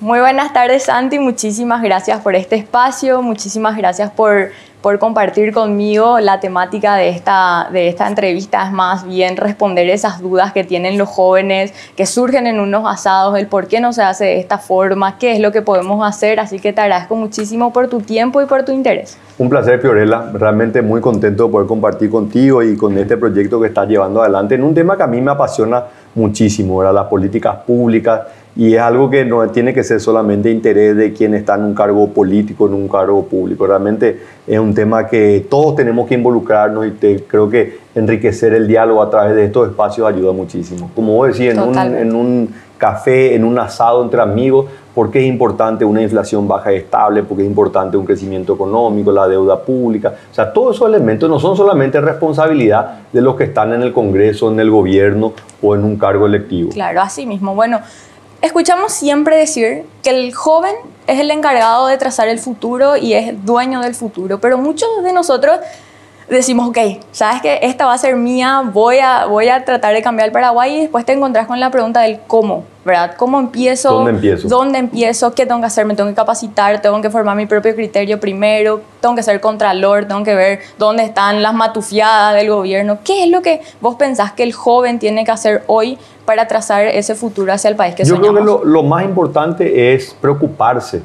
Muy buenas tardes, Santi. Muchísimas gracias por este espacio. Muchísimas gracias por, por compartir conmigo la temática de esta, de esta entrevista. Es más bien responder esas dudas que tienen los jóvenes, que surgen en unos asados, el por qué no se hace de esta forma, qué es lo que podemos hacer. Así que te agradezco muchísimo por tu tiempo y por tu interés. Un placer, Fiorella. Realmente muy contento de poder compartir contigo y con este proyecto que estás llevando adelante en un tema que a mí me apasiona muchísimo, ¿verdad? las políticas públicas y es algo que no tiene que ser solamente interés de quien está en un cargo político, en un cargo público. Realmente es un tema que todos tenemos que involucrarnos y te, creo que enriquecer el diálogo a través de estos espacios ayuda muchísimo. Como vos decís, en un, en un, café, en un asado entre amigos, ¿por qué es importante una inflación baja y estable? Porque es importante un crecimiento económico, la deuda pública. O sea, todos esos elementos no son solamente responsabilidad de los que están en el Congreso, en el gobierno o en un cargo electivo. Claro, así mismo. Bueno, Escuchamos siempre decir que el joven es el encargado de trazar el futuro y es dueño del futuro, pero muchos de nosotros decimos, ok, sabes que esta va a ser mía, voy a, voy a tratar de cambiar el Paraguay y después te encontrás con la pregunta del cómo, ¿verdad? ¿Cómo empiezo? ¿Dónde empiezo? ¿Dónde empiezo? ¿Qué tengo que hacer? ¿Me tengo que capacitar? ¿Tengo que formar mi propio criterio primero? ¿Tengo que ser contralor? ¿Tengo que ver dónde están las matufiadas del gobierno? ¿Qué es lo que vos pensás que el joven tiene que hacer hoy para trazar ese futuro hacia el país que Yo soñamos? creo que lo, lo, más importante es preocuparse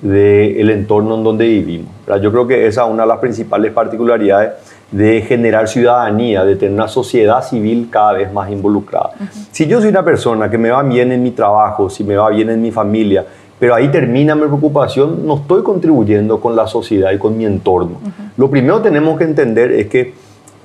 del entorno en donde vivimos. ¿verdad? Yo creo que esa es una de las principales particularidades de generar ciudadanía, de tener una sociedad civil cada vez más involucrada. Uh -huh. Si yo soy una persona que me va bien en mi trabajo, si me va bien en mi familia, pero ahí termina mi preocupación, no estoy contribuyendo con la sociedad y con mi entorno. Uh -huh. Lo primero que tenemos que entender es que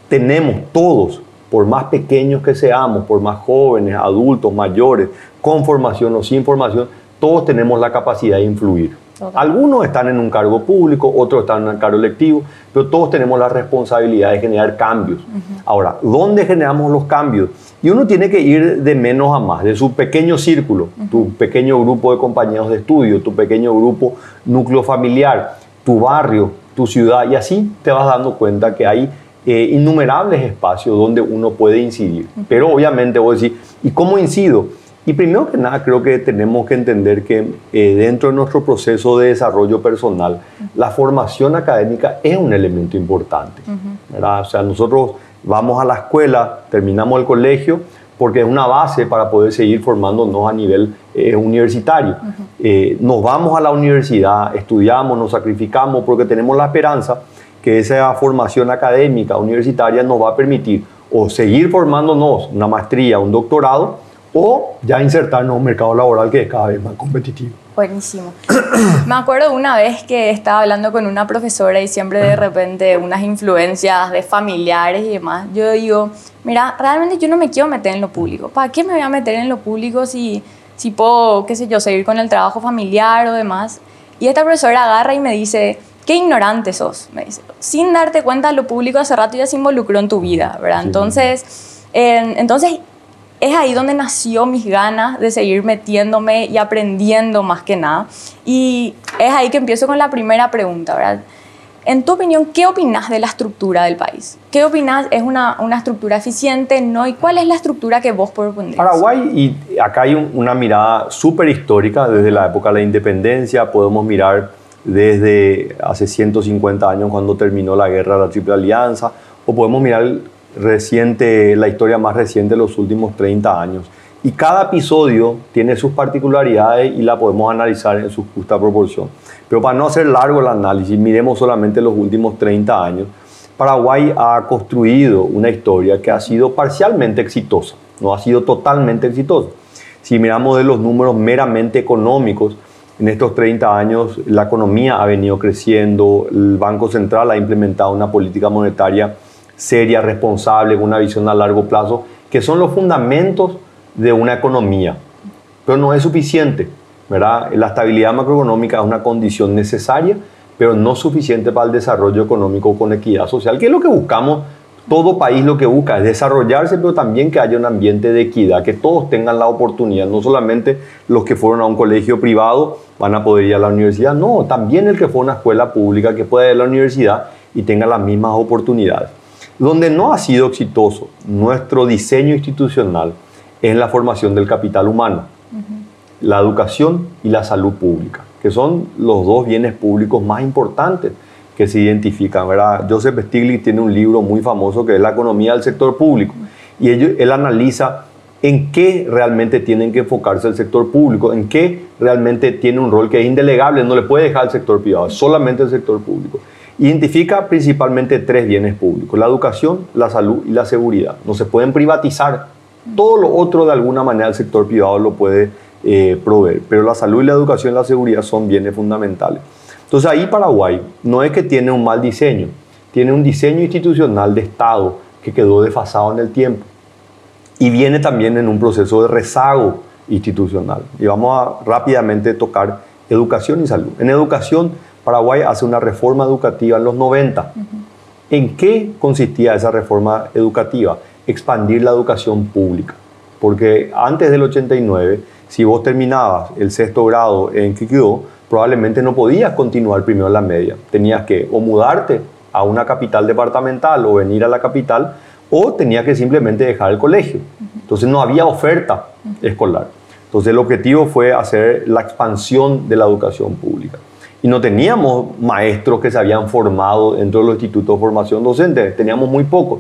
tenemos todos, por más pequeños que seamos, por más jóvenes, adultos, mayores, con formación o sin formación, todos tenemos la capacidad de influir. Algunos están en un cargo público, otros están en un cargo electivo, pero todos tenemos la responsabilidad de generar cambios. Uh -huh. Ahora, ¿dónde generamos los cambios? Y uno tiene que ir de menos a más, de su pequeño círculo, uh -huh. tu pequeño grupo de compañeros de estudio, tu pequeño grupo núcleo familiar, tu barrio, tu ciudad, y así te vas dando cuenta que hay eh, innumerables espacios donde uno puede incidir. Uh -huh. Pero obviamente vos decís, ¿y cómo incido? Y primero que nada creo que tenemos que entender que eh, dentro de nuestro proceso de desarrollo personal, uh -huh. la formación académica es un elemento importante. Uh -huh. O sea, nosotros vamos a la escuela, terminamos el colegio, porque es una base para poder seguir formándonos a nivel eh, universitario. Uh -huh. eh, nos vamos a la universidad, estudiamos, nos sacrificamos porque tenemos la esperanza que esa formación académica universitaria nos va a permitir o seguir formándonos una maestría, un doctorado, o ya insertarnos en un mercado laboral que es cada vez más competitivo. Buenísimo. Me acuerdo una vez que estaba hablando con una profesora y siempre de repente unas influencias de familiares y demás. Yo digo, mira, realmente yo no me quiero meter en lo público. ¿Para qué me voy a meter en lo público si, si puedo, qué sé yo, seguir con el trabajo familiar o demás? Y esta profesora agarra y me dice, qué ignorante sos, me dice. Sin darte cuenta, lo público hace rato ya se involucró en tu vida, ¿verdad? Sí. Entonces, eh, entonces es ahí donde nació mis ganas de seguir metiéndome y aprendiendo más que nada. Y es ahí que empiezo con la primera pregunta, ¿verdad? En tu opinión, ¿qué opinas de la estructura del país? ¿Qué opinas? ¿Es una, una estructura eficiente? ¿No? ¿Y cuál es la estructura que vos propondrías? Paraguay, y acá hay un, una mirada súper histórica desde la época de la independencia, podemos mirar desde hace 150 años cuando terminó la guerra de la Triple Alianza, o podemos mirar reciente, la historia más reciente de los últimos 30 años. Y cada episodio tiene sus particularidades y la podemos analizar en su justa proporción. Pero para no hacer largo el análisis, miremos solamente los últimos 30 años. Paraguay ha construido una historia que ha sido parcialmente exitosa, no ha sido totalmente exitosa. Si miramos de los números meramente económicos, en estos 30 años la economía ha venido creciendo, el Banco Central ha implementado una política monetaria seria, responsable, con una visión a largo plazo, que son los fundamentos de una economía. Pero no es suficiente, ¿verdad? La estabilidad macroeconómica es una condición necesaria, pero no suficiente para el desarrollo económico con equidad social, que es lo que buscamos. Todo país lo que busca es desarrollarse, pero también que haya un ambiente de equidad, que todos tengan la oportunidad, no solamente los que fueron a un colegio privado van a poder ir a la universidad, no, también el que fue a una escuela pública que pueda ir a la universidad y tenga las mismas oportunidades. Donde no ha sido exitoso nuestro diseño institucional es en la formación del capital humano. Uh -huh. la educación y la salud pública, que son los dos bienes públicos más importantes que se identifican. ¿verdad? Joseph Stiglitz tiene un libro muy famoso que es La economía del sector público y él, él analiza en qué realmente tienen que enfocarse el sector público, en qué realmente tiene un rol que es indelegable, no le puede dejar al sector privado, solamente el sector público. Identifica principalmente tres bienes públicos, la educación, la salud y la seguridad. No se pueden privatizar. Todo lo otro de alguna manera el sector privado lo puede eh, proveer, pero la salud y la educación y la seguridad son bienes fundamentales. Entonces ahí Paraguay no es que tiene un mal diseño, tiene un diseño institucional de Estado que quedó desfasado en el tiempo y viene también en un proceso de rezago institucional. Y vamos a rápidamente tocar educación y salud. En educación, Paraguay hace una reforma educativa en los 90. ¿En qué consistía esa reforma educativa? Expandir la educación pública. Porque antes del 89, si vos terminabas el sexto grado en Kikyo, probablemente no podías continuar primero en la media. Tenías que o mudarte a una capital departamental o venir a la capital o tenía que simplemente dejar el colegio. Entonces no había oferta escolar. Entonces el objetivo fue hacer la expansión de la educación pública. Y no teníamos maestros que se habían formado dentro de los institutos de formación docente, teníamos muy pocos.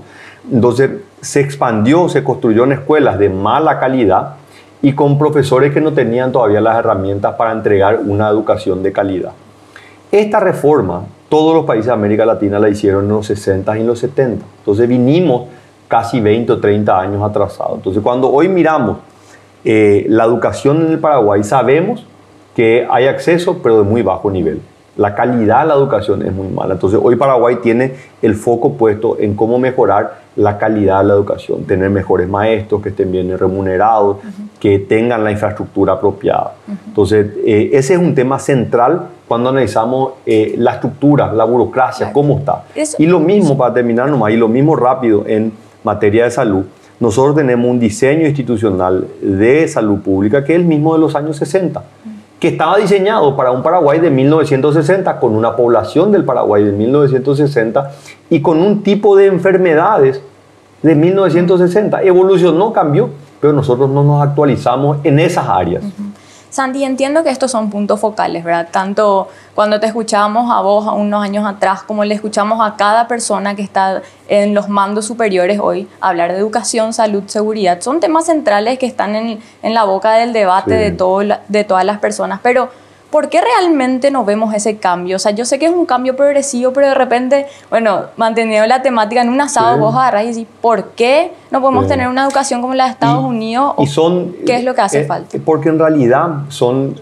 Entonces se expandió, se construyó en escuelas de mala calidad y con profesores que no tenían todavía las herramientas para entregar una educación de calidad. Esta reforma, todos los países de América Latina la hicieron en los 60 y en los 70. Entonces vinimos casi 20 o 30 años atrasados. Entonces, cuando hoy miramos eh, la educación en el Paraguay, sabemos que hay acceso, pero de muy bajo nivel. La calidad de la educación es muy mala. Entonces, hoy Paraguay tiene el foco puesto en cómo mejorar la calidad de la educación, tener mejores maestros que estén bien remunerados, que tengan la infraestructura apropiada. Entonces, eh, ese es un tema central cuando analizamos eh, la estructura, la burocracia, cómo está. y lo mismo, para terminar nomás, y lo mismo rápido en materia de salud, nosotros tenemos un diseño institucional de salud pública que es el mismo de los años 60, que estaba diseñado para un Paraguay de 1960, con una población del Paraguay de 1960 y con un tipo de enfermedades de 1960. Evolucionó, cambió, pero nosotros no nos actualizamos en esas áreas. Sandy, entiendo que estos son puntos focales, ¿verdad? Tanto cuando te escuchábamos a vos unos años atrás, como le escuchamos a cada persona que está en los mandos superiores hoy hablar de educación, salud, seguridad. Son temas centrales que están en, la boca del debate de, todo, de todas las personas, pero ¿por qué realmente no vemos ese cambio? O sea, yo sé que es un cambio progresivo, pero de repente, bueno, manteniendo la temática en un asado, vos agarrás y decís, ¿por qué no podemos tener una educación como la de Estados Unidos? Y son, ¿Qué es lo que hace eh, falta? Porque en realidad son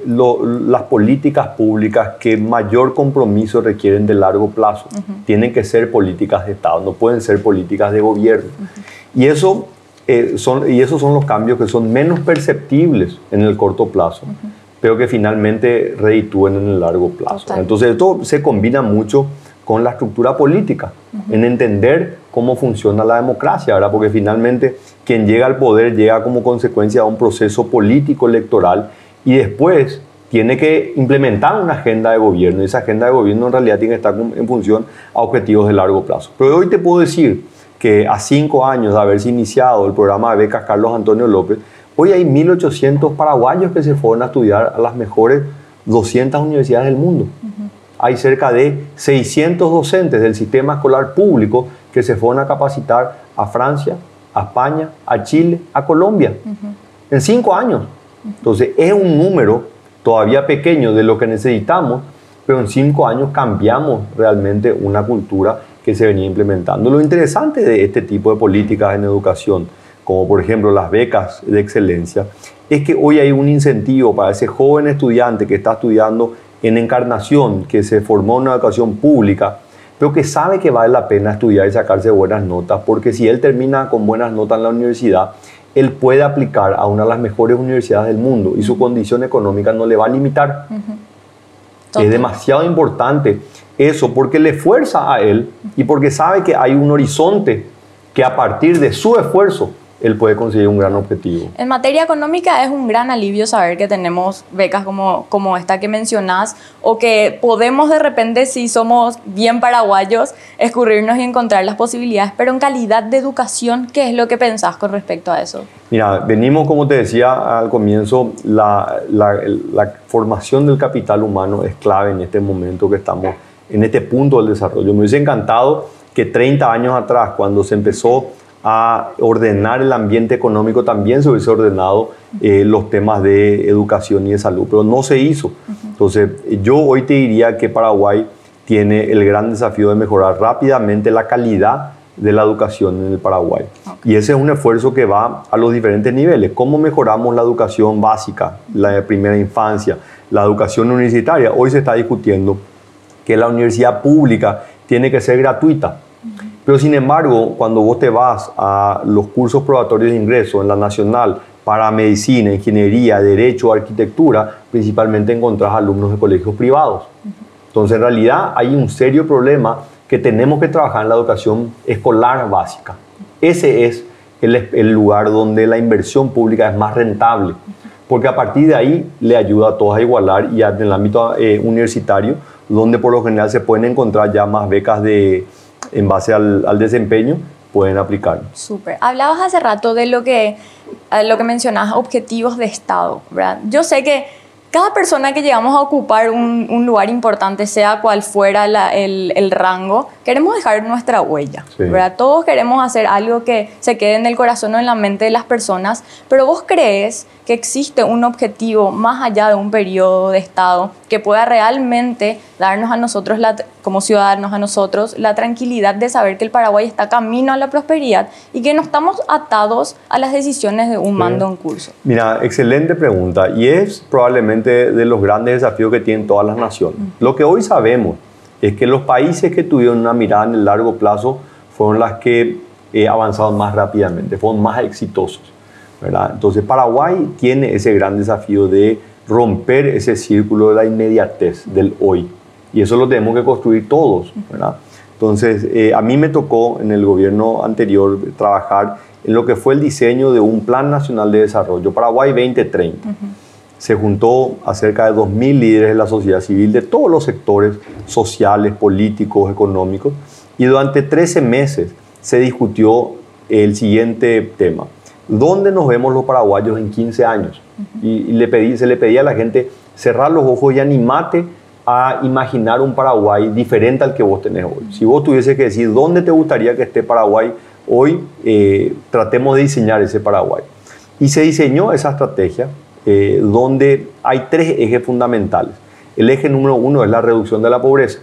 las políticas públicas que mayor compromiso requieren de largo plazo. Tienen que ser políticas de Estado, no pueden ser políticas de gobierno. Y eso... Eh, son, y esos son los cambios que son menos perceptibles en el corto plazo pero que finalmente reditúen en el largo plazo. Entonces esto se combina mucho con la estructura política, en entender cómo funciona la democracia, ¿verdad? porque finalmente quien llega al poder llega como consecuencia de un proceso político electoral y después tiene que implementar una agenda de gobierno y esa agenda de gobierno en realidad tiene que estar en función a objetivos de largo plazo. Pero hoy te puedo decir que a cinco años de haberse iniciado el programa de becas Carlos Antonio López, Hoy hay 1.800 paraguayos que se fueron a estudiar a las mejores 200 universidades del mundo. Hay cerca de 600 docentes del sistema escolar público que se fueron a capacitar a Francia, a España, a Chile, a Colombia, en cinco años. Entonces es un número todavía pequeño de lo que necesitamos, pero en cinco años cambiamos realmente una cultura que se venía implementando. Lo interesante de este tipo de políticas en educación como por ejemplo las becas de excelencia, es que hoy hay un incentivo para ese joven estudiante que está estudiando en Encarnación, que se formó en una educación pública, pero que sabe que vale la pena estudiar y sacarse buenas notas, porque si él termina con buenas notas en la universidad, él puede aplicar a una de las mejores universidades del mundo y su condición económica no le va a limitar. Es demasiado importante eso porque le fuerza a él y porque sabe que hay un horizonte que a partir de su esfuerzo él puede conseguir un gran objetivo. En materia económica es un gran alivio saber que tenemos becas como, como esta que mencionás o que podemos de repente, si somos bien paraguayos, escurrirnos y encontrar las posibilidades, pero en calidad de educación, ¿qué es lo que pensás con respecto a eso? Mira, venimos, como te decía al comienzo, la, la, la formación del capital humano es clave en este momento que estamos, en este punto del desarrollo. Me hubiese encantado que 30 años atrás, cuando se empezó a ordenar el ambiente económico, también se hubiese ordenado eh, los temas de educación y de salud, pero no se hizo. Entonces, yo hoy te diría que Paraguay tiene el gran desafío de mejorar rápidamente la calidad de la educación en el Paraguay. Y ese es un esfuerzo que va a los diferentes niveles. ¿Cómo mejoramos la educación básica, la de primera infancia, la educación universitaria? Hoy se está discutiendo que la universidad pública tiene que ser gratuita. Pero sin embargo, cuando vos te vas a los cursos probatorios de ingreso en la nacional para medicina, ingeniería, derecho, arquitectura, principalmente encontrás alumnos de colegios privados. Entonces, en realidad hay un serio problema que tenemos que trabajar en la educación escolar básica. Ese es el, lugar donde la inversión pública es más rentable, porque a partir de ahí le ayuda a todos a igualar y en el ámbito eh, universitario, donde por lo general se pueden encontrar ya más becas de, en base al, al desempeño, pueden aplicar. Súper. Hablabas hace rato de lo que, lo que mencionabas, objetivos de Estado, ¿verdad? Yo sé que cada persona que llegamos a ocupar un, un lugar importante, sea cual fuera la, el, el, rango, queremos dejar nuestra huella. ¿verdad? Todos queremos hacer algo que se quede en el corazón o en la mente de las personas, pero vos crees que existe un objetivo más allá de un periodo de Estado que pueda realmente darnos a nosotros, la, como ciudadanos, a nosotros, la tranquilidad de saber que el Paraguay está camino a la prosperidad y que no estamos atados a las decisiones de un mando en curso. Mira, excelente pregunta y es probablemente de los grandes desafíos que tienen todas las naciones. Lo que hoy sabemos es que los países que tuvieron una mirada en el largo plazo fueron las que eh, avanzaron más rápidamente, fueron más exitosos. ¿verdad? Entonces Paraguay tiene ese gran desafío de romper ese círculo de la inmediatez del hoy. Y eso lo tenemos que construir todos. ¿verdad? Entonces, eh, a mí me tocó en el gobierno anterior trabajar en lo que fue el diseño de un Plan Nacional de Desarrollo, Paraguay 2030. Se juntó a cerca de 2.000 líderes de la sociedad civil de todos los sectores sociales, políticos, económicos, y durante 13 meses se discutió el siguiente tema. ¿Dónde nos vemos los paraguayos en 15 años? Y, le pedí, se le pedía a la gente cerrar los ojos y animate a imaginar un Paraguay diferente al que vos tenés hoy. Si vos tuviese que decir dónde te gustaría que esté Paraguay hoy, eh, tratemos de diseñar ese Paraguay. Y se diseñó esa estrategia eh, donde hay tres ejes fundamentales. El eje número uno es la reducción de la pobreza.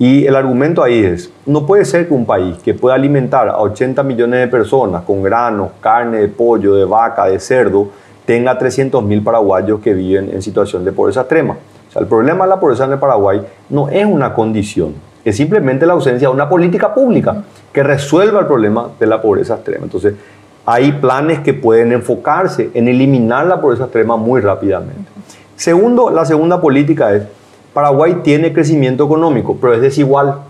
Y el argumento ahí es, no puede ser que un país que pueda alimentar a 80 millones de personas con granos, carne de pollo, de vaca, de cerdo, tenga 300 mil paraguayos que viven en situación de pobreza extrema. O sea, el problema de la pobreza en el Paraguay no es una condición, es simplemente la ausencia de una política pública que resuelva el problema de la pobreza extrema. Entonces, hay planes que pueden enfocarse en eliminar la pobreza extrema muy rápidamente. Segundo, la segunda política es Paraguay tiene crecimiento económico, pero es desigual.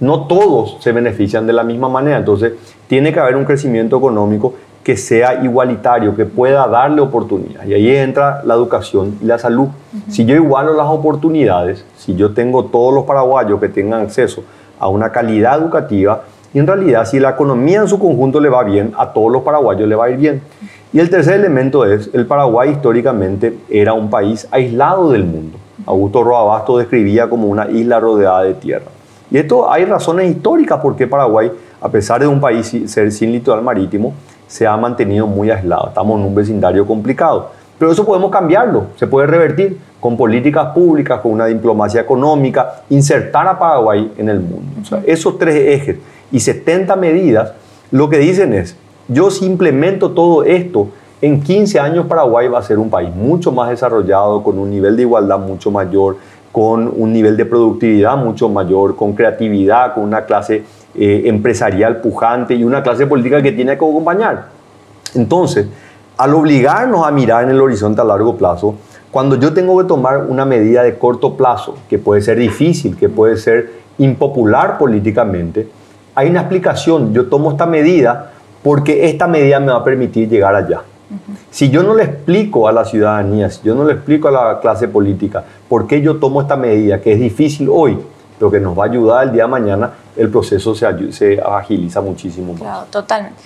No todos se benefician de la misma manera. Entonces, tiene que haber un crecimiento económico que sea igualitario, que pueda darle oportunidades. Y ahí entra la educación y la salud. Si yo igualo las oportunidades, si yo tengo todos los paraguayos que tengan acceso a una calidad educativa, y en realidad si la economía en su conjunto le va bien, a todos los paraguayos le va a ir bien. Y el tercer elemento es, el Paraguay históricamente era un país aislado del mundo. Augusto Roabasto describía como una isla rodeada de tierra. Y esto hay razones históricas por qué Paraguay, a pesar de un país ser sin litoral marítimo, se ha mantenido muy aislado. Estamos en un vecindario complicado. Pero eso podemos cambiarlo, se puede revertir con políticas públicas, con una diplomacia económica, insertar a Paraguay en el mundo. esos tres ejes y 70 medidas, lo que dicen es, yo si implemento todo esto, en 15 años Paraguay va a ser un país mucho más desarrollado, con un nivel de igualdad mucho mayor, con un nivel de productividad mucho mayor, con creatividad, con una clase eh, empresarial pujante y una clase política que tiene que acompañar. Entonces, al obligarnos a mirar en el horizonte a largo plazo, cuando yo tengo que tomar una medida de corto plazo, que puede ser difícil, que puede ser impopular políticamente, hay una explicación. Yo tomo esta medida porque esta medida me va a permitir llegar allá. Si yo no le explico a la ciudadanía, si yo no le explico a la clase política por qué yo tomo esta medida, que es difícil hoy, pero que nos va a ayudar el día de mañana, el proceso se, se agiliza muchísimo más. Claro, totalmente.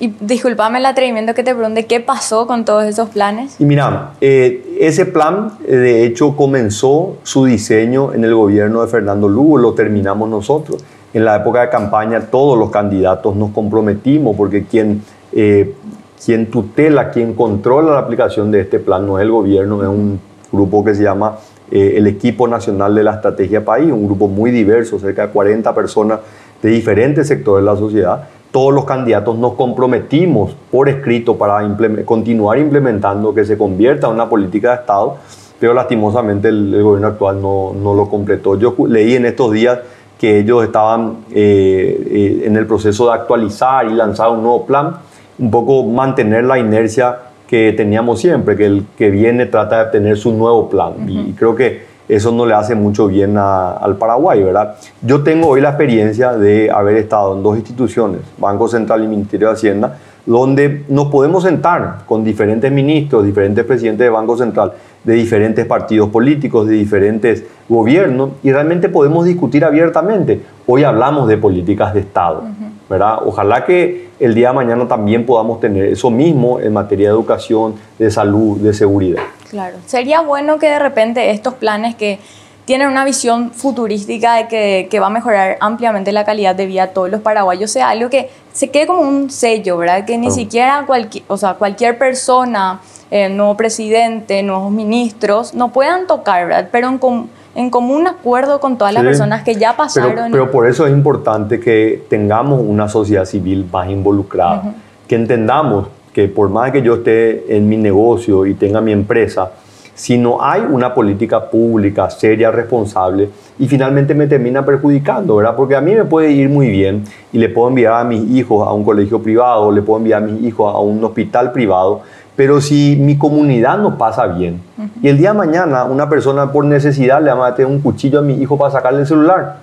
Y discúlpame el atrevimiento que te pregunte, ¿qué pasó con todos esos planes? Y mira, eh, ese plan eh, de hecho comenzó su diseño en el gobierno de Fernando Lugo, lo terminamos nosotros. En la época de campaña todos los candidatos nos comprometimos porque quien, eh, quien tutela, quien controla la aplicación de este plan no es el gobierno, es un grupo que se llama el Equipo Nacional de la Estrategia País, un grupo muy diverso, cerca de 40 personas de diferentes sectores de la sociedad todos los candidatos nos comprometimos por escrito para continuar implementando que se convierta en una política de Estado, pero lastimosamente el, gobierno actual no, no, lo completó. Yo leí en estos días que ellos estaban eh, eh, en el proceso de actualizar y lanzar un nuevo plan, un poco mantener la inercia que teníamos siempre, que el que viene trata de tener su nuevo plan. Y creo que eso no le hace mucho bien al Paraguay, ¿verdad? Yo tengo hoy la experiencia de haber estado en dos instituciones, Banco Central y Ministerio de Hacienda, donde nos podemos sentar con diferentes ministros, diferentes presidentes de Banco Central, de diferentes partidos políticos, de diferentes gobiernos, y realmente podemos discutir abiertamente. Hoy hablamos de políticas de Estado, ¿verdad? Ojalá que el día de mañana también podamos tener eso mismo en materia de educación, de salud, de seguridad. Claro. Sería bueno que de repente estos planes que tienen una visión futurística de que, que, va a mejorar ampliamente la calidad de vida de todos los paraguayos, sea algo que se quede como un sello, ¿verdad? Que ni siquiera cualquier, o sea, cualquier persona, eh, nuevo presidente, nuevos ministros, no puedan tocar, ¿verdad? Pero en, en común acuerdo con todas las personas que ya pasaron. Pero, por eso es importante que tengamos una sociedad civil más involucrada, que entendamos que por más que yo esté en mi negocio y tenga mi empresa, si no hay una política pública seria, responsable, y finalmente me termina perjudicando, ¿verdad? Porque a mí me puede ir muy bien y le puedo enviar a mis hijos a un colegio privado, le puedo enviar a mis hijos a un hospital privado, pero si mi comunidad no pasa bien, y el día de mañana una persona por necesidad le va a meter un cuchillo a mi hijo para sacarle el celular,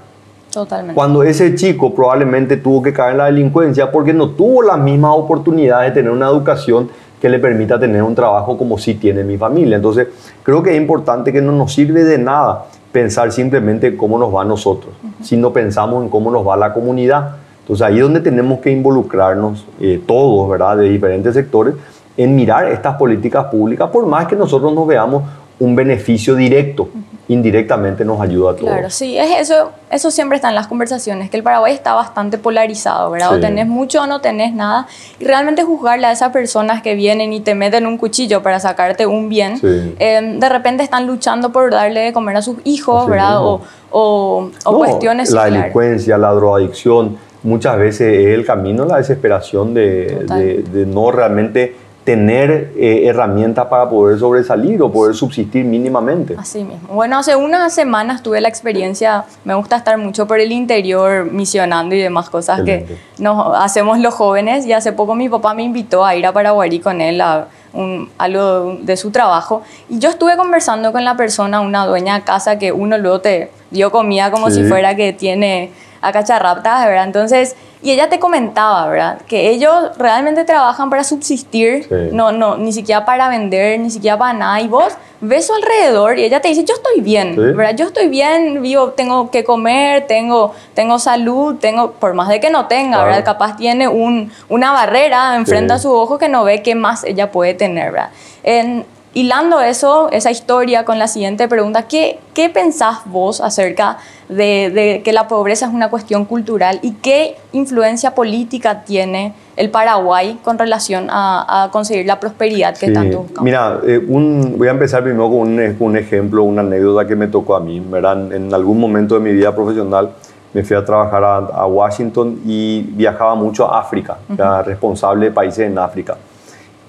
Totalmente. Cuando ese chico probablemente tuvo que caer en la delincuencia porque no tuvo las mismas oportunidades de tener una educación que le permita tener un trabajo como sí tiene mi familia. Entonces, creo que es importante que no nos sirve de nada pensar simplemente en cómo nos va a nosotros, sino pensamos en cómo nos va la comunidad. Entonces, ahí es donde tenemos que involucrarnos eh, todos, ¿verdad?, de diferentes sectores, en mirar estas políticas públicas, por más que nosotros nos veamos un beneficio directo indirectamente nos ayuda a todos. Claro, sí, es eso, eso siempre está en las conversaciones, que el Paraguay está bastante polarizado, ¿verdad? O tenés mucho o no tenés nada. Y realmente juzgarle a esas personas que vienen y te meten un cuchillo para sacarte un bien, em, de repente están luchando por darle de comer a sus hijos, ¿verdad? O, o, cuestiones La delincuencia, la drogadicción, muchas veces es el camino, la desesperación de, de, de no realmente tener eh, herramientas para poder sobresalir o poder subsistir mínimamente. Así mismo. Bueno, hace unas semanas tuve la experiencia, me gusta estar mucho por el interior misionando y demás cosas que nos hacemos los jóvenes y hace poco mi papá me invitó a ir a Paraguay con él a un, algo de su trabajo y yo estuve conversando con la persona, una dueña de casa que uno luego te dio comida como si fuera que tiene a cacharraptas, ¿verdad? Entonces y ella te comentaba, ¿verdad? Que ellos realmente trabajan para subsistir, no, no, ni siquiera para vender, ni siquiera para nada. Y vos ves su alrededor y ella te dice, yo estoy bien, ¿verdad? Yo estoy bien, vivo, tengo que comer, tengo, tengo salud, tengo, por más de que no tenga, ¿verdad? Capaz tiene un, una barrera enfrente a su ojo que no ve qué más ella puede tener, ¿verdad? En, hilando eso, esa historia con la siguiente pregunta, ¿qué, qué pensás vos acerca de, que la pobreza es una cuestión cultural y qué influencia política tiene el Paraguay con relación a, conseguir la prosperidad que tanto buscamos? Mira, eh, voy a empezar primero con un, un, ejemplo, una anécdota que me tocó a mí. ¿verdad? En algún momento de mi vida profesional me fui a trabajar a, Washington y viajaba mucho a África, era responsable de países en África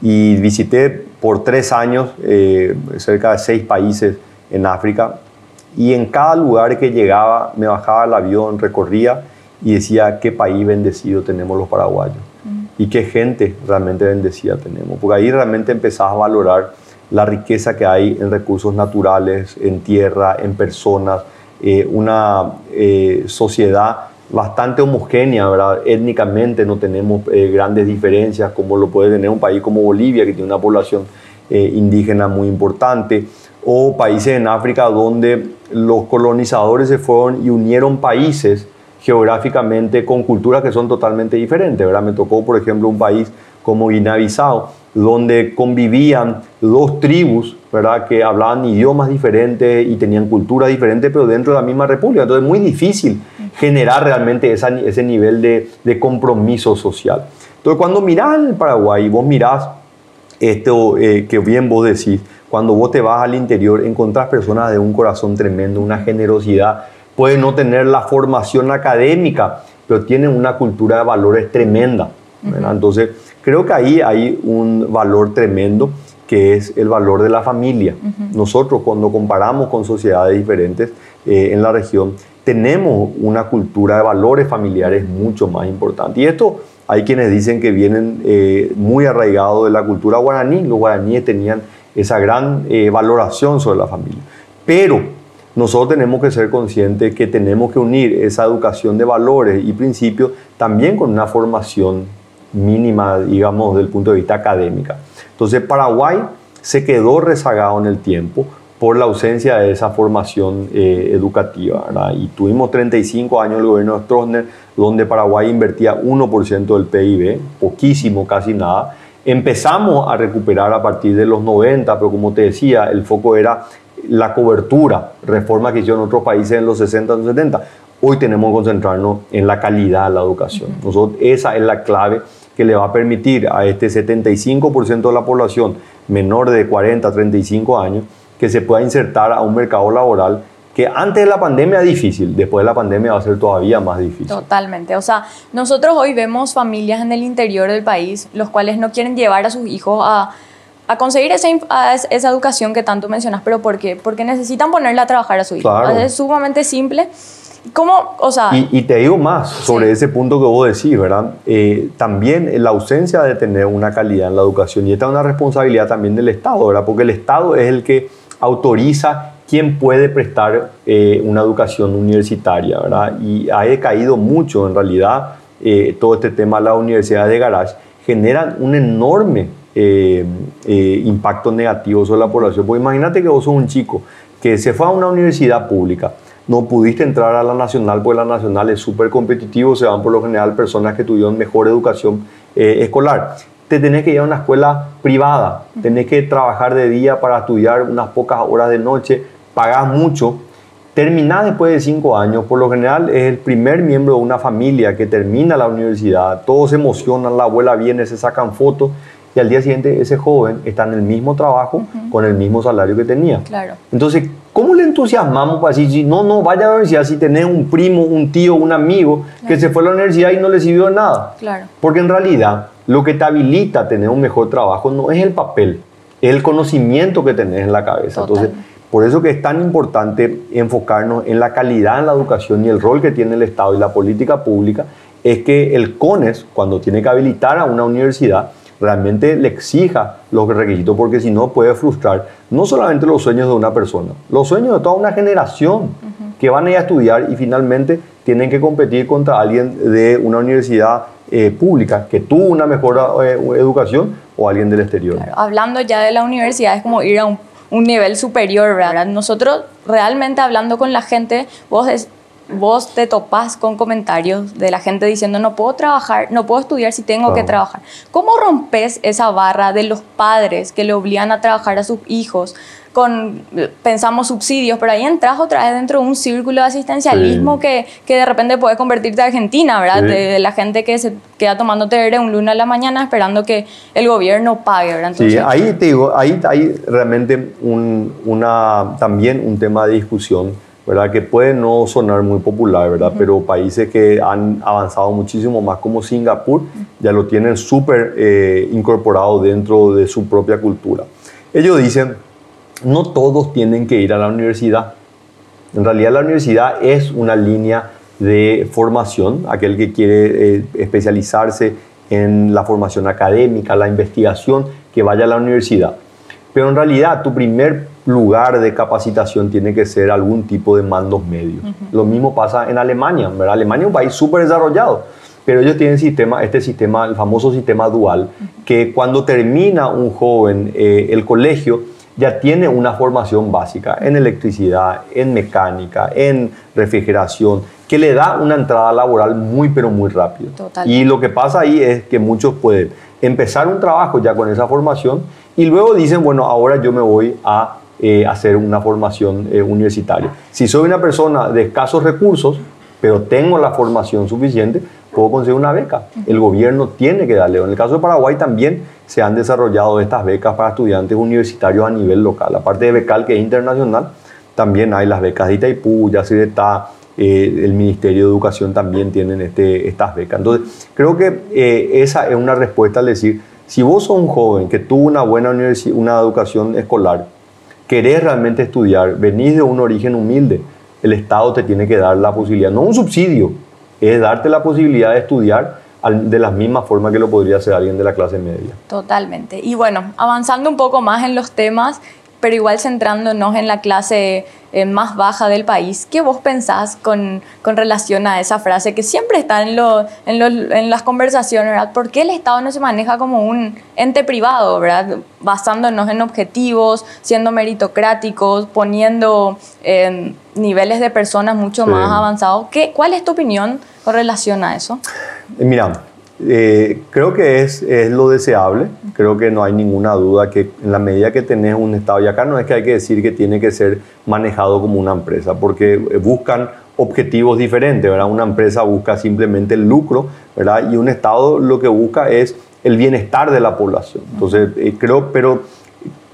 y visité por tres años eh, cerca de seis países en África y en cada lugar que llegaba me bajaba el avión, recorría y decía qué país bendecido tenemos los paraguayos y qué gente realmente bendecida tenemos, porque ahí realmente empezás a valorar la riqueza que hay en recursos naturales, en tierra, en personas, eh, una eh, sociedad bastante homogénea, ¿verdad? Étnicamente no tenemos eh, grandes diferencias como lo puede tener un país como Bolivia, que tiene una población eh, indígena muy importante, o países en África donde los colonizadores se fueron y unieron países geográficamente con culturas que son totalmente diferentes, ¿verdad? Me tocó, por ejemplo, un país como Guinea-Bissau, donde convivían dos tribus, ¿verdad? Que hablaban idiomas diferentes y tenían culturas diferentes, pero dentro de la misma república. Entonces es muy difícil generar realmente ese nivel de, compromiso social. Entonces cuando mirás el Paraguay, vos mirás esto eh, que bien vos decís, cuando vos te vas al interior, encontrás personas de un corazón tremendo, una generosidad, puede no tener la formación académica, pero tienen una cultura de valores tremenda. Entonces, creo que ahí hay un valor tremendo que es el valor de la familia. Nosotros cuando comparamos con sociedades diferentes eh, en la región, tenemos una cultura de valores familiares mucho más importante. Y esto hay quienes dicen que vienen eh, muy arraigados de la cultura guaraní. Los guaraníes tenían esa gran eh, valoración sobre la familia. Pero nosotros tenemos que ser conscientes que tenemos que unir esa educación de valores y principios también con una formación mínima, digamos, desde el punto de vista académica. Entonces, Paraguay se quedó rezagado en el tiempo por la ausencia de esa formación eh, educativa. Y tuvimos 35 años el gobierno de Stroessner, donde Paraguay invertía 1% del PIB, poquísimo, casi nada. Empezamos a recuperar a partir de los 90, pero como te decía, el foco era la cobertura, reforma que hicieron otros países en los 60, los 70. Hoy tenemos que concentrarnos en la calidad de la educación. Nosotros, esa es la clave que le va a permitir a este 75% de la población menor de 40 35 años que se pueda insertar a un mercado laboral que antes de la pandemia difícil, después de la pandemia va a ser todavía más difícil. Totalmente, o sea, nosotros hoy vemos familias en el interior del país, los cuales no quieren llevar a sus hijos a, a conseguir esa, esa, educación que tanto mencionas, pero ¿por qué? Porque necesitan ponerle a trabajar a su hijo. Es sumamente simple. ¿Cómo, o sea, y, te digo más sobre ese punto que vos decís, ¿verdad? Eh, también la ausencia de tener una calidad en la educación, y esta es una responsabilidad también del Estado, ¿verdad? Porque el Estado es el que autoriza quién puede prestar eh, una educación universitaria, ¿verdad? Y ha decaído mucho, en realidad, eh, todo este tema de las universidades de garage generan un enorme eh, impacto negativo sobre la población. Porque imagínate que vos sos un chico que se fue a una universidad pública, no pudiste entrar a la nacional porque la nacional es súper competitivo, se van por lo general personas que tuvieron mejor educación escolar te tenés que ir a una escuela privada, tenés que trabajar de día para estudiar unas pocas horas de noche, pagás mucho, terminás después de cinco años, por lo general es el primer miembro de una familia que termina la universidad, todos se emocionan, la abuela viene, se sacan fotos y al día siguiente ese joven está en el mismo trabajo con el mismo salario que tenía. Claro. Entonces, ¿cómo le entusiasmamos para decir, no, no, vaya a la universidad si tenés un primo, un tío, un amigo que se fue a la universidad y no le sirvió nada? Claro. Porque en realidad lo que te habilita a tener un mejor trabajo no es el papel, es el conocimiento que tenés en la cabeza. Entonces, por eso que es tan importante enfocarnos en la calidad en la educación y el rol que tiene el Estado y la política pública, es que el CONES, cuando tiene que habilitar a una universidad, realmente le exija los requisitos, porque si no puede frustrar no solamente los sueños de una persona, los sueños de toda una generación que van a ir a estudiar y finalmente tienen que competir contra alguien de una universidad eh, pública que tuvo una mejor eh, educación o alguien del exterior. Hablando ya de la universidad es como ir a un, nivel superior, ¿verdad? Nosotros realmente hablando con la gente, vos, vos te topás con comentarios de la gente diciendo no puedo trabajar, no puedo estudiar si tengo que trabajar. ¿Cómo rompes esa barra de los padres que le obligan a trabajar a sus hijos? con, pensamos, subsidios, pero ahí entras otra vez dentro de un círculo de asistencialismo que, que, de repente puede convertirte a Argentina, ¿verdad? De, la gente que se queda tomando té un lunes a la mañana esperando que el gobierno pague, ¿verdad? sí, ahí te digo, ahí hay realmente un, una, también un tema de discusión, ¿verdad? Que puede no sonar muy popular, ¿verdad? Pero países que han avanzado muchísimo más como Singapur ya lo tienen súper eh, incorporado dentro de su propia cultura. Ellos dicen no todos tienen que ir a la universidad. En realidad la universidad es una línea de formación, aquel que quiere eh, especializarse en la formación académica, la investigación, que vaya a la universidad. Pero en realidad tu primer lugar de capacitación tiene que ser algún tipo de mandos medios. Lo mismo pasa en Alemania, ¿verdad? Alemania es un país súper desarrollado, pero ellos tienen sistema, este sistema, el famoso sistema dual, que cuando termina un joven eh, el colegio, ya tiene una formación básica en electricidad, en mecánica, en refrigeración, que le da una entrada laboral muy, pero muy rápido. Y lo que pasa ahí es que muchos pueden empezar un trabajo ya con esa formación y luego dicen, bueno, ahora yo me voy a eh, hacer una formación eh, universitaria. Si soy una persona de escasos recursos, pero tengo la formación suficiente, puedo conseguir una beca. El gobierno tiene que darle. En el caso de Paraguay también se han desarrollado estas becas para estudiantes universitarios a nivel local. Aparte de Becal, que es internacional, también hay las becas de Itaipú, ya está eh, el Ministerio de Educación también tienen este, estas becas. Entonces, creo que eh, esa es una respuesta al decir, si vos sos un joven que tuvo una buena una educación escolar, querés realmente estudiar, venís de un origen humilde, el Estado te tiene que dar la posibilidad, no un subsidio, es darte la posibilidad de estudiar de la misma forma que lo podría hacer alguien de la clase media. Totalmente. Y bueno, avanzando un poco más en los temas, pero igual centrándonos en la clase eh, más baja del país, ¿qué vos pensás con, con relación a esa frase que siempre está en, lo, en, en, las conversaciones, ¿verdad? ¿Por qué el Estado no se maneja como un ente privado, ¿verdad? Basándonos en objetivos, siendo meritocráticos, poniendo eh, niveles de personas mucho más avanzados. ¿Qué, ¿Cuál es tu opinión con relación a eso? Mira, eh, creo que es, es, lo deseable, creo que no hay ninguna duda que en la medida que tenés un Estado, y acá no es que hay que decir que tiene que ser manejado como una empresa, porque buscan objetivos diferentes, ¿verdad? Una empresa busca simplemente el lucro, ¿verdad? Y un Estado lo que busca es el bienestar de la población. Entonces, eh, creo, pero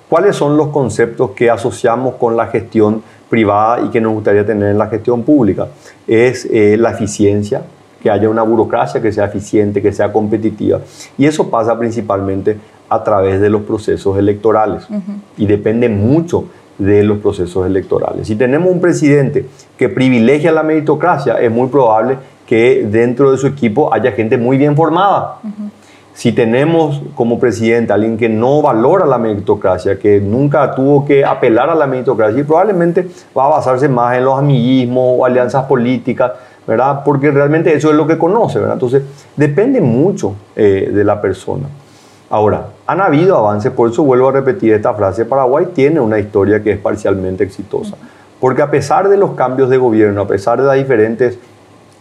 ¿cuáles son los conceptos que asociamos con la gestión privada y que nos gustaría tener en la gestión pública? Es eh, la eficiencia, que haya una burocracia que sea eficiente, que sea competitiva. Y eso pasa principalmente a través de los procesos electorales. Y depende mucho de los procesos electorales. Si tenemos un presidente que privilegia la meritocracia, es muy probable que dentro de su equipo haya gente muy bien formada. Si tenemos como presidente a alguien que no valora la meritocracia, que nunca tuvo que apelar a la meritocracia, y probablemente va a basarse más en los amiguismos o alianzas políticas, ¿verdad? Porque realmente eso es lo que conoce, ¿verdad? Entonces, depende mucho eh, de la persona. Ahora, han habido avances, por eso vuelvo a repetir esta frase, Paraguay tiene una historia que es parcialmente exitosa, porque a pesar de los cambios de gobierno, a pesar de las diferentes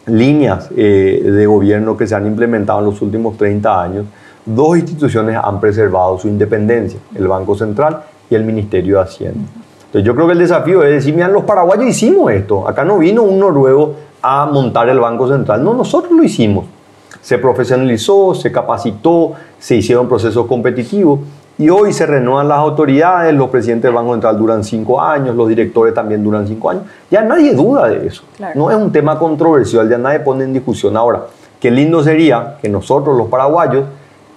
líneas eh, de gobierno que se han implementado en los últimos 30 años, dos instituciones han preservado su independencia, el Banco Central y el Ministerio de Hacienda. Entonces yo creo que el desafío es decir, mira, los paraguayos hicimos esto, acá no vino un noruego a montar el Banco Central. No, nosotros lo hicimos. Se profesionalizó, se capacitó, se hicieron procesos competitivos y hoy se renuevan las autoridades, los presidentes del Banco Central duran cinco años, los directores también duran cinco años. Ya nadie duda de eso. No es un tema controversial, ya nadie pone en discusión. Ahora, qué lindo sería que nosotros los paraguayos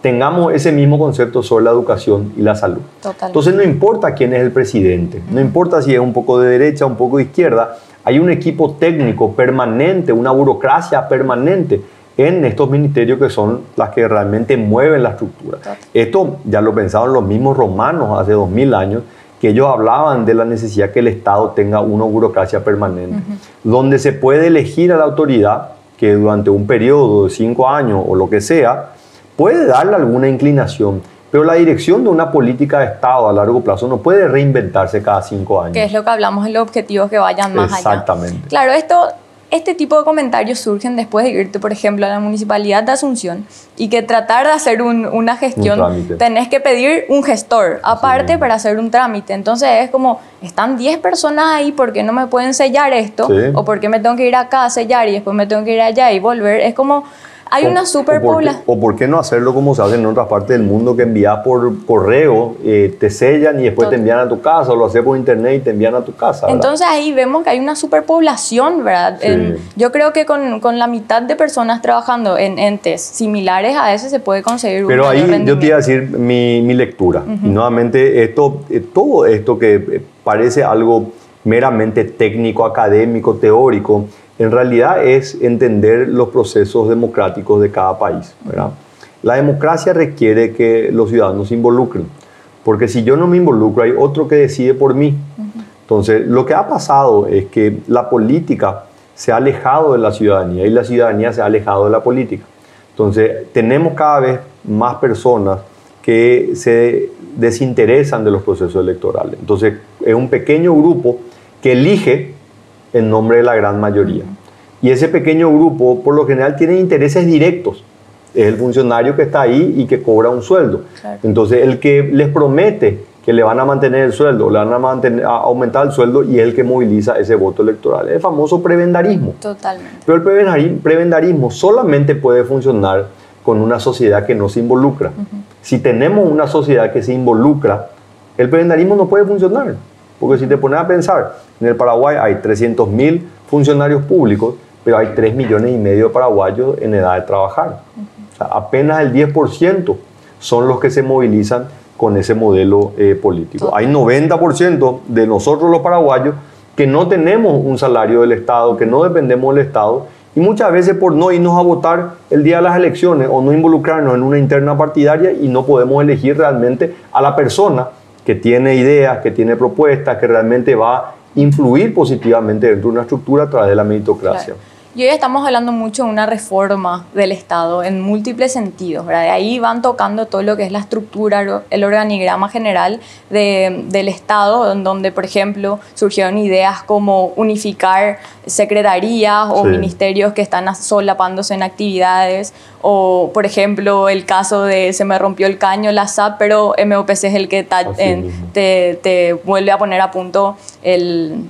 tengamos ese mismo concepto sobre la educación y la salud. Entonces no importa quién es el presidente, no importa si es un poco de derecha, un poco de izquierda, hay un equipo técnico permanente, una burocracia permanente en estos ministerios que son las que realmente mueven la estructura. Esto ya lo pensaban los mismos romanos hace dos mil años, que ellos hablaban de la necesidad que el Estado tenga una burocracia permanente, donde se puede elegir a la autoridad que durante un periodo de cinco años o lo que sea, puede darle alguna inclinación, pero la dirección de una política de Estado a largo plazo no puede reinventarse cada cinco años. Que es lo que hablamos en los objetivos que vayan más allá. Exactamente. Claro, esto, este tipo de comentarios surgen después de irte, por ejemplo, a la municipalidad de Asunción y que tratar de hacer una gestión, tenés que pedir un gestor aparte para hacer un trámite. Entonces es como, están 10 personas ahí, ¿por qué no me pueden sellar esto? O ¿por qué me tengo que ir acá a sellar y después me tengo que ir allá y volver? Es como hay una superpoblación. O, por qué no hacerlo como se hace en otras partes del mundo, que envías por correo, eh, te sellan y después te envían a tu casa, o lo haces por internet y te envían a tu casa. Entonces ahí vemos que hay una superpoblación, ¿verdad? yo creo que con, con, la mitad de personas trabajando en entes similares a ese se puede conseguir un Pero ahí yo te iba a decir mi, mi lectura. Y nuevamente, esto, eh, todo esto que eh, parece algo meramente técnico, académico, teórico, en realidad es entender los procesos democráticos de cada país. La democracia requiere que los ciudadanos se involucren, Porque si yo no me involucro, hay otro que decide por mí. Entonces, lo que ha pasado es que la política se ha alejado de la ciudadanía y la ciudadanía se ha alejado de la política. Entonces, tenemos cada vez más personas que se desinteresan de los procesos electorales. Entonces, es un pequeño grupo que elige en nombre de la gran mayoría. Y ese pequeño grupo, por lo general, tiene intereses directos. Es el funcionario que está ahí y que cobra un sueldo. Entonces, el que les promete que le van a mantener el sueldo, le van a, mantener, a aumentar el sueldo y es el que moviliza ese voto electoral. Es el famoso prebendarismo. Totalmente. Pero el prebendarismo solamente puede funcionar con una sociedad que no se involucra. Si tenemos una sociedad que se involucra, el prebendarismo no puede funcionar. Porque si te pones a pensar, en el Paraguay hay 300 mil funcionarios públicos, pero hay 3 millones y medio de paraguayos en edad de trabajar. O sea, apenas el 10% son los que se movilizan con ese modelo eh, político. Hay 90% de nosotros los paraguayos que no tenemos un salario del Estado, que no dependemos del Estado, y muchas veces por no irnos a votar el día de las elecciones o no involucrarnos en una interna partidaria y no podemos elegir realmente a la persona que tiene ideas, que tiene propuestas, que realmente va a influir positivamente dentro de una estructura a través de la meritocracia. Y hoy estamos hablando mucho de una reforma del Estado en múltiples sentidos, ¿verdad? De ahí van tocando todo lo que es la estructura, el organigrama general del Estado, en donde, por ejemplo, surgieron ideas como unificar secretarías o ministerios que están solapándose en actividades, o, por ejemplo, el caso de se me rompió el caño, la SAP, pero MOPC es el que te, te, vuelve a poner a punto el,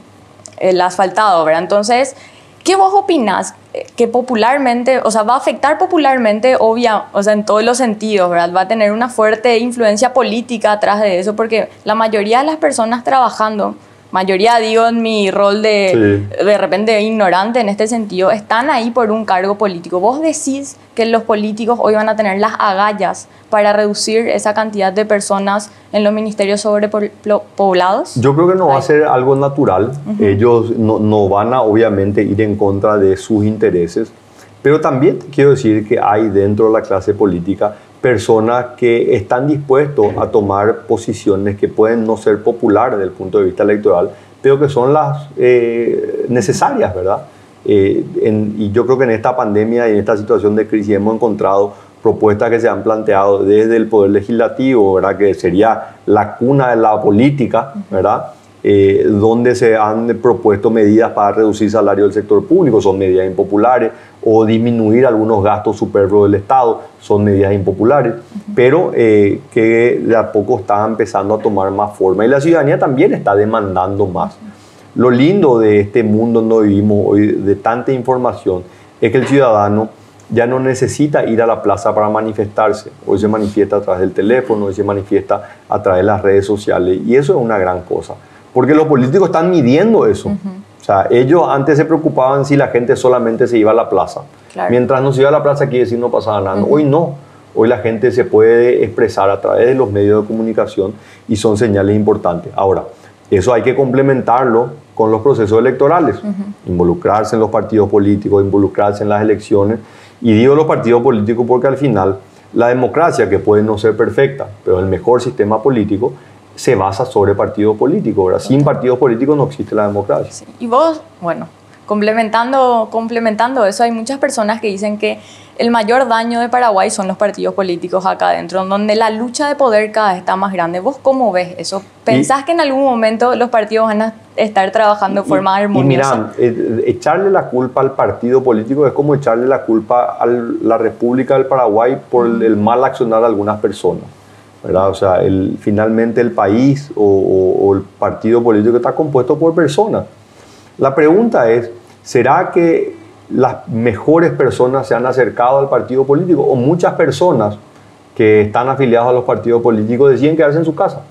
el asfaltado, ¿verdad? Entonces, ¿Qué vos opinás que popularmente, o sea, va a afectar popularmente, obvia, o sea, en todos los sentidos, ¿verdad? Va a tener una fuerte influencia política atrás de eso, porque la mayoría de las personas trabajando mayoría digo en mi rol de de repente ignorante en este sentido, están ahí por un cargo político. ¿Vos decís que los políticos hoy van a tener las agallas para reducir esa cantidad de personas en los ministerios sobrepoblados? Yo creo que no va a ser algo natural. Ellos no, no van a obviamente ir en contra de sus intereses, pero también quiero decir que hay dentro de la clase política personas que están dispuestos a tomar posiciones que pueden no ser populares desde el punto de vista electoral, pero que son las eh, necesarias, ¿verdad? Eh, y yo creo que en esta pandemia y en esta situación de crisis hemos encontrado propuestas que se han planteado desde el Poder Legislativo, ¿verdad? que sería la cuna de la política, ¿verdad? Eh, donde se han propuesto medidas para reducir salario del sector público, son medidas impopulares, o disminuir algunos gastos superfluos del Estado, son medidas impopulares, pero eh, que de a poco están empezando a tomar más forma. Y la ciudadanía también está demandando más. Lo lindo de este mundo donde vivimos hoy, de tanta información, es que el ciudadano ya no necesita ir a la plaza para manifestarse. Hoy se manifiesta a través del teléfono, hoy se manifiesta a través de las redes sociales, y eso es una gran cosa. Porque los políticos están midiendo eso. O sea, ellos antes se preocupaban si la gente solamente se iba a la plaza. Mientras no se iba a la plaza, quiere decir no pasaba nada. Hoy no. Hoy la gente se puede expresar a través de los medios de comunicación y son señales importantes. Ahora, eso hay que complementarlo con los procesos electorales. Involucrarse en los partidos políticos, involucrarse en las elecciones. Y digo los partidos políticos porque al final la democracia, que puede no ser perfecta, pero el mejor sistema político, se basa sobre partidos políticos. ¿verdad? Sin partidos políticos no existe la democracia. Y vos, bueno, complementando, complementando eso, hay muchas personas que dicen que el mayor daño de Paraguay son los partidos políticos acá adentro, donde la lucha de poder cada vez está más grande. ¿Vos cómo ves eso? ¿Pensás que en algún momento los partidos van a estar trabajando de forma armoniosa? Y mira, echarle la culpa al partido político es como echarle la culpa a la República del Paraguay por el mal accionar de algunas personas. ¿Verdad? O sea, el, finalmente el país o, el partido político está compuesto por personas. La pregunta es, ¿será que las mejores personas se han acercado al partido político o muchas personas que están afiliadas a los partidos políticos deciden quedarse en su casa?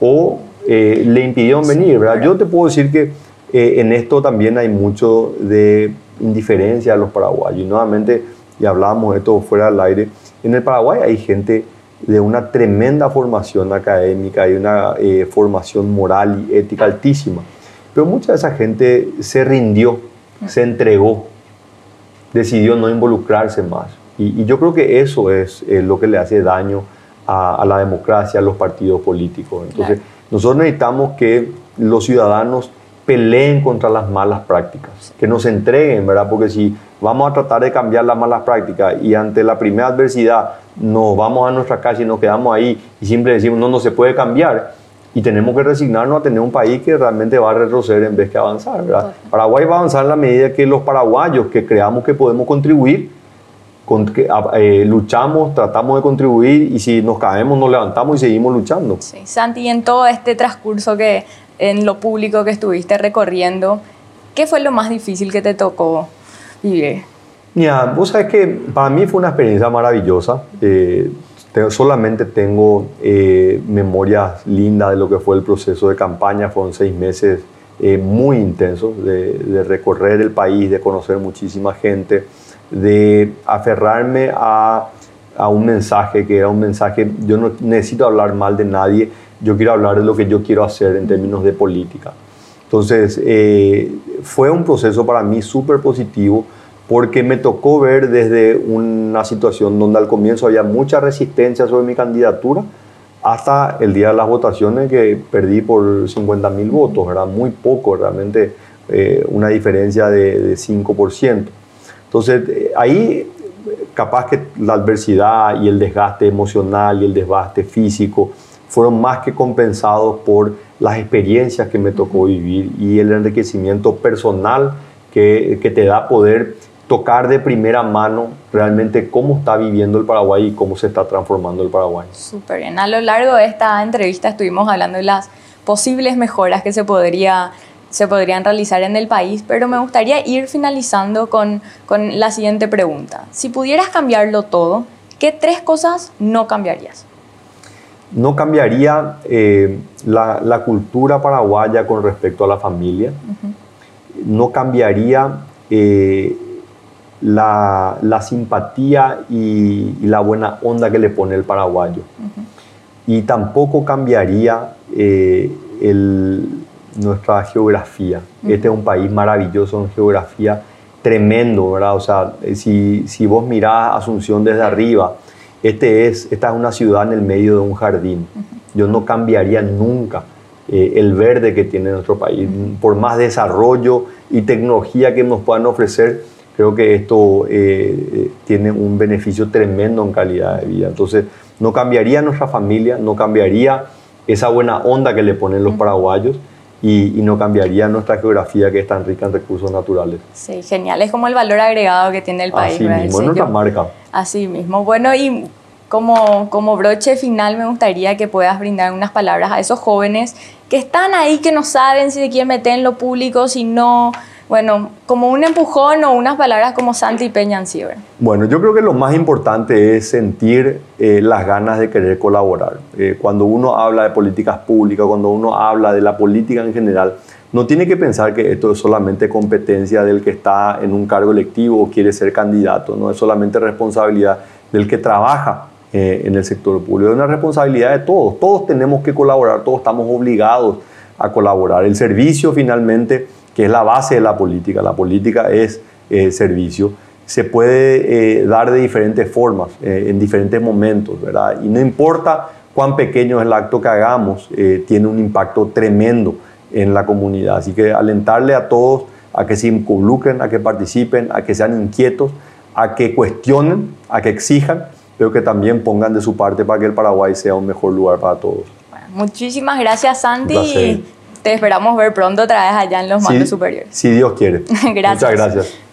¿O eh, le impidieron venir? ¿verdad? Yo te puedo decir que eh, en esto también hay mucho de indiferencia a los paraguayos. Y nuevamente, y hablábamos de esto fuera del aire, en el Paraguay hay gente de una tremenda formación académica y una eh, formación moral y ética altísima. Pero mucha de esa gente se rindió, se entregó, decidió no involucrarse más. Y, yo creo que eso es lo que le hace daño a, la democracia, a los partidos políticos. Entonces, nosotros necesitamos que los ciudadanos peleen contra las malas prácticas, que nos entreguen, ¿verdad? Porque si vamos a tratar de cambiar las malas prácticas y ante la primera adversidad nos vamos a nuestra casa y nos quedamos ahí y siempre decimos, no, no se puede cambiar, y tenemos que resignarnos a tener un país que realmente va a retroceder en vez que avanzar. ¿verdad? Paraguay va a avanzar en la medida que los paraguayos que creamos que podemos contribuir, con, que, eh, luchamos, tratamos de contribuir y si nos caemos nos levantamos y seguimos luchando. Sí, Santi, en todo este transcurso que en lo público que estuviste recorriendo, ¿qué fue lo más difícil que te tocó vivir? Mira, vos sabes que para mí fue una experiencia maravillosa. Eh, solamente tengo eh, memorias lindas de lo que fue el proceso de campaña. Fueron seis meses eh, muy intensos de, recorrer el país, de conocer muchísima gente, de aferrarme a, a, un mensaje que era un mensaje, yo no necesito hablar mal de nadie, yo quiero hablar de lo que yo quiero hacer en términos de política. Entonces, eh, fue un proceso para mí súper positivo porque me tocó ver desde una situación donde al comienzo había mucha resistencia sobre mi candidatura hasta el día de las votaciones que perdí por 50 mil votos, era muy poco, realmente eh, una diferencia de, 5%. Entonces eh, ahí capaz que la adversidad y el desgaste emocional y el desgaste físico fueron más que compensados por las experiencias que me tocó vivir y el enriquecimiento personal que, que te da poder tocar de primera mano realmente cómo está viviendo el Paraguay y cómo se está transformando el Paraguay. Súper bien. A lo largo de esta entrevista estuvimos hablando de las posibles mejoras que se, podría, se podrían realizar en el país, pero me gustaría ir finalizando con, con la siguiente pregunta. Si pudieras cambiarlo todo, ¿qué tres cosas no cambiarías? No cambiaría eh, la, la, cultura paraguaya con respecto a la familia. No cambiaría eh, la, simpatía y, la buena onda que le pone el paraguayo. Y tampoco cambiaría eh, nuestra geografía. Este es un país maravilloso en geografía, tremendo, ¿verdad? O sea, si, si vos mirás Asunción desde arriba, este es, esta es una ciudad en el medio de un jardín. Yo no cambiaría nunca eh, el verde que tiene nuestro país. Por más desarrollo y tecnología que nos puedan ofrecer, creo que esto eh, tiene un beneficio tremendo en calidad de vida. Entonces, no cambiaría nuestra familia, no cambiaría esa buena onda que le ponen los paraguayos y, no cambiaría nuestra geografía que es tan rica en recursos naturales. Sí, genial. Es como el valor agregado que tiene el país. Así mismo, es nuestra marca. Así mismo. Bueno, y como, como broche final me gustaría que puedas brindar unas palabras a esos jóvenes que están ahí, que no saben si se quieren meter en lo público, si no bueno, como un empujón o unas palabras como Santi y Peña en Bueno, yo creo que lo más importante es sentir eh, las ganas de querer colaborar. Eh, cuando uno habla de políticas públicas, cuando uno habla de la política en general, no tiene que pensar que esto es solamente competencia del que está en un cargo electivo o quiere ser candidato, no es solamente responsabilidad del que trabaja eh, en el sector público, es una responsabilidad de todos. Todos tenemos que colaborar, todos estamos obligados a colaborar. El servicio finalmente que es la base de la política. La política es eh, servicio. Se puede eh, dar de diferentes formas, eh, en diferentes momentos, ¿verdad? Y no importa cuán pequeño es el acto que hagamos, tiene un impacto tremendo en la comunidad. Así que alentarle a todos a que se involucren, a que participen, a que sean inquietos, a que cuestionen, a que exijan, pero que también pongan de su parte para que el Paraguay sea un mejor lugar para todos. muchísimas gracias, Santi. Te esperamos ver pronto otra vez allá en los mandos superiores. Si Dios quiere. gracias. Muchas gracias.